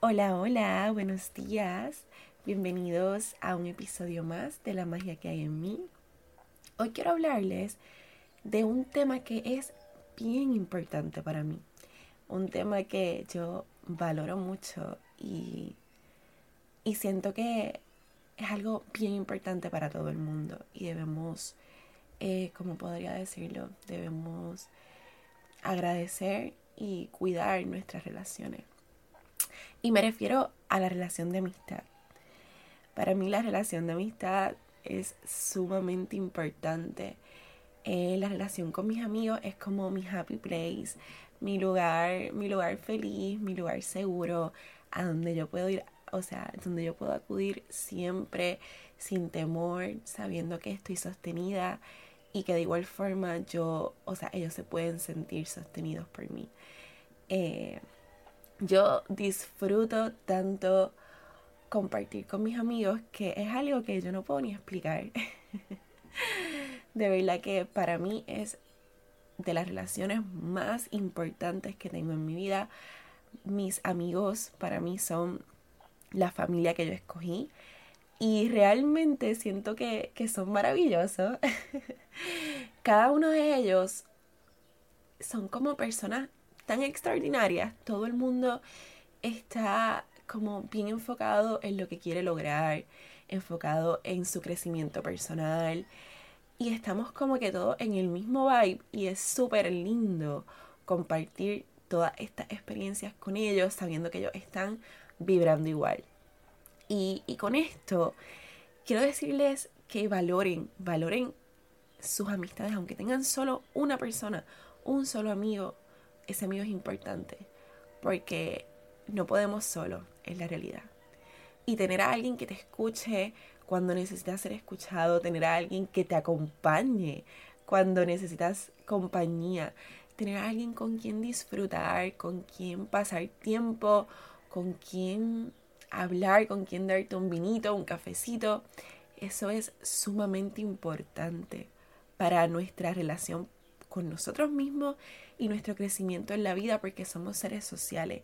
Hola, hola, buenos días. Bienvenidos a un episodio más de La magia que hay en mí. Hoy quiero hablarles de un tema que es bien importante para mí. Un tema que yo valoro mucho y, y siento que es algo bien importante para todo el mundo y debemos, eh, como podría decirlo, debemos agradecer y cuidar nuestras relaciones. Y me refiero a la relación de amistad. Para mí la relación de amistad es sumamente importante. Eh, la relación con mis amigos es como mi happy place, mi lugar, mi lugar feliz, mi lugar seguro, a donde yo puedo ir, o sea, donde yo puedo acudir siempre sin temor, sabiendo que estoy sostenida y que de igual forma yo, o sea, ellos se pueden sentir sostenidos por mí. Eh, yo disfruto tanto compartir con mis amigos que es algo que yo no puedo ni explicar. de verdad que para mí es de las relaciones más importantes que tengo en mi vida. Mis amigos para mí son la familia que yo escogí y realmente siento que, que son maravillosos. Cada uno de ellos son como personas tan extraordinarias. Todo el mundo está como bien enfocado en lo que quiere lograr, enfocado en su crecimiento personal. Y estamos como que todos en el mismo vibe y es súper lindo compartir todas estas experiencias con ellos sabiendo que ellos están vibrando igual. Y, con esto quiero decirles que valoren, valoren sus amistades, aunque tengan solo una persona, un solo amigo, ese amigo es importante, porque no podemos solo, es la realidad. Y tener a alguien que te escuche cuando necesitas ser escuchado, tener a alguien que te acompañe cuando necesitas compañía, tener a alguien con quien disfrutar, con quien pasar tiempo, con quien hablar, con quien darte un vinito, un cafecito. Eso es sumamente importante para nuestra relación con nosotros mismos y nuestro crecimiento en la vida porque somos seres sociales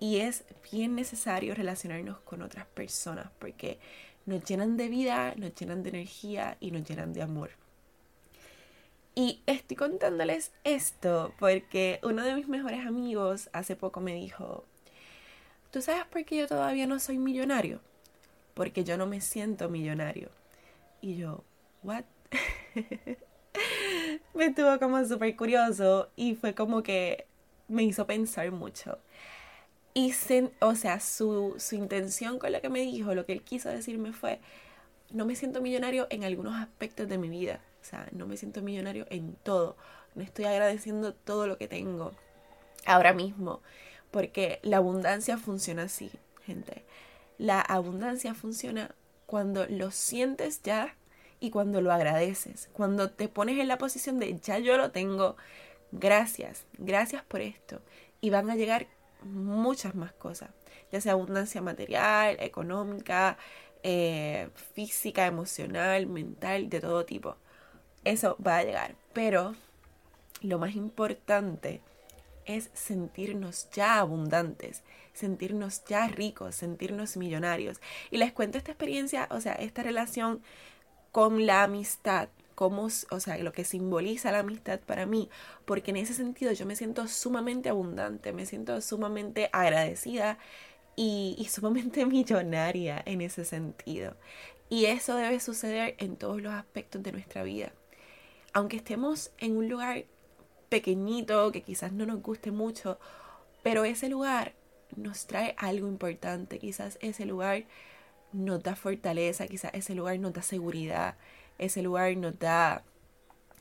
y es bien necesario relacionarnos con otras personas porque nos llenan de vida, nos llenan de energía y nos llenan de amor. Y estoy contándoles esto porque uno de mis mejores amigos hace poco me dijo, ¿tú sabes por qué yo todavía no soy millonario? Porque yo no me siento millonario. Y yo, ¿what? me estuvo como súper curioso y fue como que me hizo pensar mucho. Y, o sea, su, su intención con lo que me dijo, lo que él quiso decirme fue, no me siento millonario en algunos aspectos de mi vida. O sea, no me siento millonario en todo. No estoy agradeciendo todo lo que tengo ahora mismo. Porque la abundancia funciona así, gente. La abundancia funciona cuando lo sientes ya y cuando lo agradeces. Cuando te pones en la posición de ya yo lo tengo. Gracias, gracias por esto. Y van a llegar muchas más cosas, ya sea abundancia material, económica, eh, física, emocional, mental, de todo tipo. Eso va a llegar, pero lo más importante es sentirnos ya abundantes, sentirnos ya ricos, sentirnos millonarios. Y les cuento esta experiencia, o sea, esta relación con la amistad cómo, o sea, lo que simboliza la amistad para mí, porque en ese sentido yo me siento sumamente abundante, me siento sumamente agradecida y, y sumamente millonaria en ese sentido. Y eso debe suceder en todos los aspectos de nuestra vida. Aunque estemos en un lugar pequeñito, que quizás no nos guste mucho, pero ese lugar nos trae algo importante, quizás ese lugar nos da fortaleza, quizás ese lugar nos da seguridad, ese lugar nos da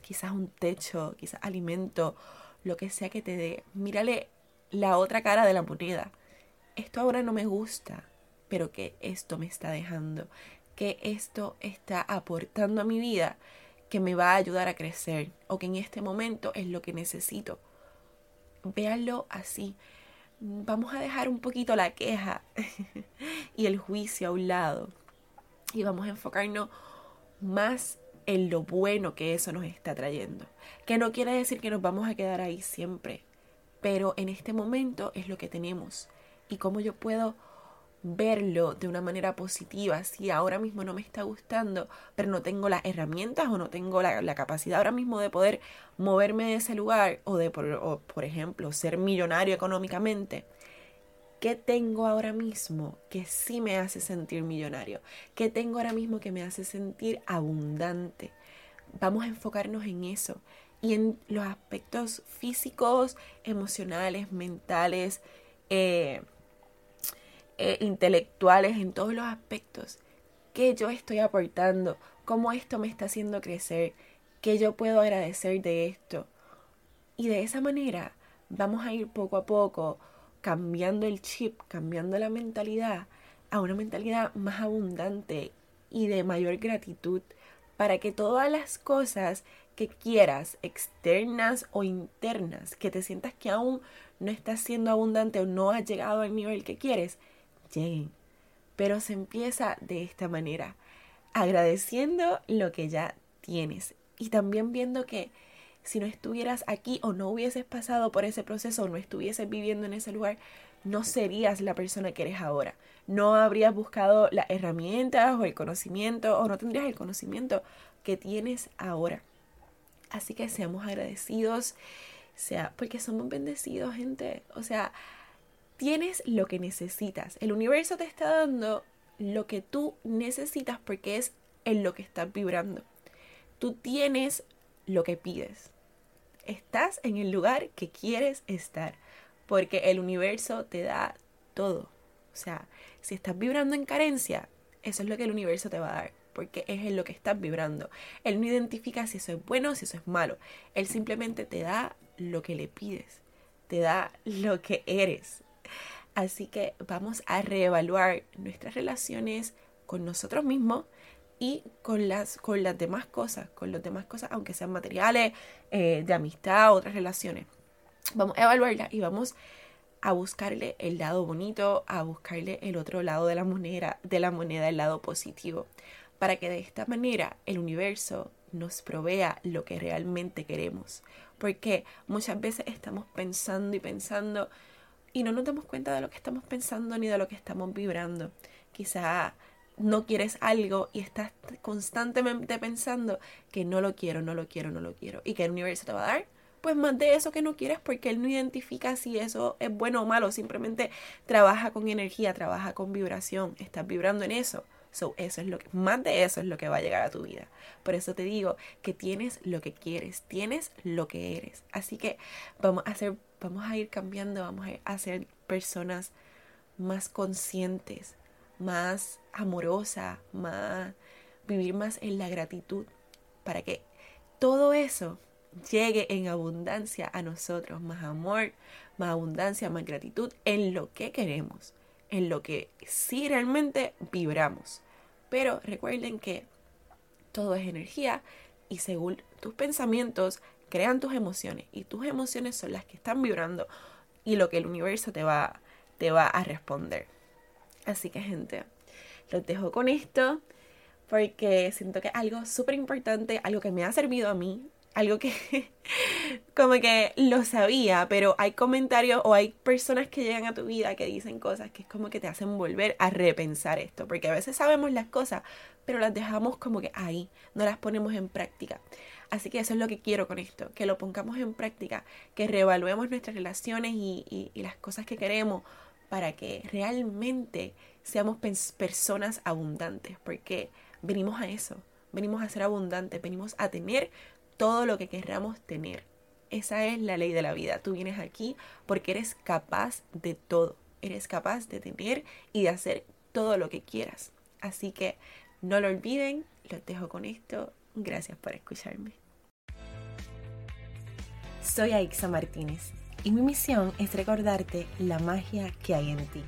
quizás un techo, quizás alimento, lo que sea que te dé. Mírale la otra cara de la moneda. Esto ahora no me gusta, pero que esto me está dejando, que esto está aportando a mi vida, que me va a ayudar a crecer o que en este momento es lo que necesito. Véanlo así. Vamos a dejar un poquito la queja y el juicio a un lado y vamos a enfocarnos más en lo bueno que eso nos está trayendo. Que no quiere decir que nos vamos a quedar ahí siempre, pero en este momento es lo que tenemos y cómo yo puedo verlo de una manera positiva. Si ahora mismo no me está gustando, pero no tengo las herramientas o no tengo la, capacidad ahora mismo de poder moverme de ese lugar o de, por, por ejemplo, ser millonario económicamente. ¿Qué tengo ahora mismo que sí me hace sentir millonario? ¿Qué tengo ahora mismo que me hace sentir abundante? Vamos a enfocarnos en eso y en los aspectos físicos, emocionales, mentales, eh, eh, intelectuales, en todos los aspectos. ¿Qué yo estoy aportando? ¿Cómo esto me está haciendo crecer? ¿Qué yo puedo agradecer de esto? Y de esa manera vamos a ir poco a poco cambiando el chip, cambiando la mentalidad a una mentalidad más abundante y de mayor gratitud para que todas las cosas que quieras, externas o internas, que te sientas que aún no estás siendo abundante o no has llegado al nivel que quieres, lleguen. Pero se empieza de esta manera, agradeciendo lo que ya tienes y también viendo que si no estuvieras aquí o no hubieses pasado por ese proceso o no estuvieses viviendo en ese lugar, no serías la persona que eres ahora. No habrías buscado las herramientas o el conocimiento o no tendrías el conocimiento que tienes ahora. Así que seamos agradecidos, sea, porque somos bendecidos, gente. O sea, tienes lo que necesitas. El universo te está dando lo que tú necesitas porque es en lo que estás vibrando. Tú tienes lo que pides. Estás en el lugar que quieres estar porque el universo te da todo. O sea, si estás vibrando en carencia, eso es lo que el universo te va a dar porque es en lo que estás vibrando. Él no identifica si eso es bueno o si eso es malo. Él simplemente te da lo que le pides, te da lo que eres. Así que vamos a reevaluar nuestras relaciones con nosotros mismos y con las, con las demás cosas, con las demás cosas, aunque sean materiales, eh, de amistad, otras relaciones. Vamos a evaluarlas y vamos a buscarle el lado bonito, a buscarle el otro lado de la moneda, de la moneda, el lado positivo para que de esta manera el universo nos provea lo que realmente queremos. Porque muchas veces estamos pensando y pensando y no nos damos cuenta de lo que estamos pensando ni de lo que estamos vibrando. Quizá no quieres algo y estás constantemente pensando que no lo quiero, no lo quiero, no lo quiero. Y que el universo te va a dar pues más de eso que no quieres porque él no identifica si eso es bueno o malo, simplemente trabaja con energía, trabaja con vibración, estás vibrando en eso. So, eso es lo que, más de eso es lo que va a llegar a tu vida. Por eso te digo que tienes lo que quieres, tienes lo que eres. Así que vamos a hacer, vamos a ir cambiando, vamos a ser personas más conscientes, más amorosas, más vivir más en la gratitud, para que todo eso llegue en abundancia a nosotros, más amor, más abundancia, más gratitud en lo que queremos en lo que sí realmente vibramos. Pero recuerden que todo es energía y según tus pensamientos crean tus emociones y tus emociones son las que están vibrando y lo que el universo te va, te va a responder. Así que gente, los dejo con esto porque siento que algo súper importante, algo que me ha servido a mí, algo que como que lo sabía, pero hay comentarios o hay personas que llegan a tu vida que dicen cosas que es como que te hacen volver a repensar esto, porque a veces sabemos las cosas, pero las dejamos como que ahí, no las ponemos en práctica. Así que eso es lo que quiero con esto, que lo pongamos en práctica, que reevaluemos nuestras relaciones y, las cosas que queremos para que realmente seamos personas abundantes, porque venimos a eso, venimos a ser abundantes, venimos a tener todo lo que queramos tener. Esa es la ley de la vida. Tú vienes aquí porque eres capaz de todo. Eres capaz de tener y de hacer todo lo que quieras. Así que no lo olviden. Los dejo con esto. Gracias por escucharme. Soy Aixa Martínez y mi misión es recordarte la magia que hay en ti.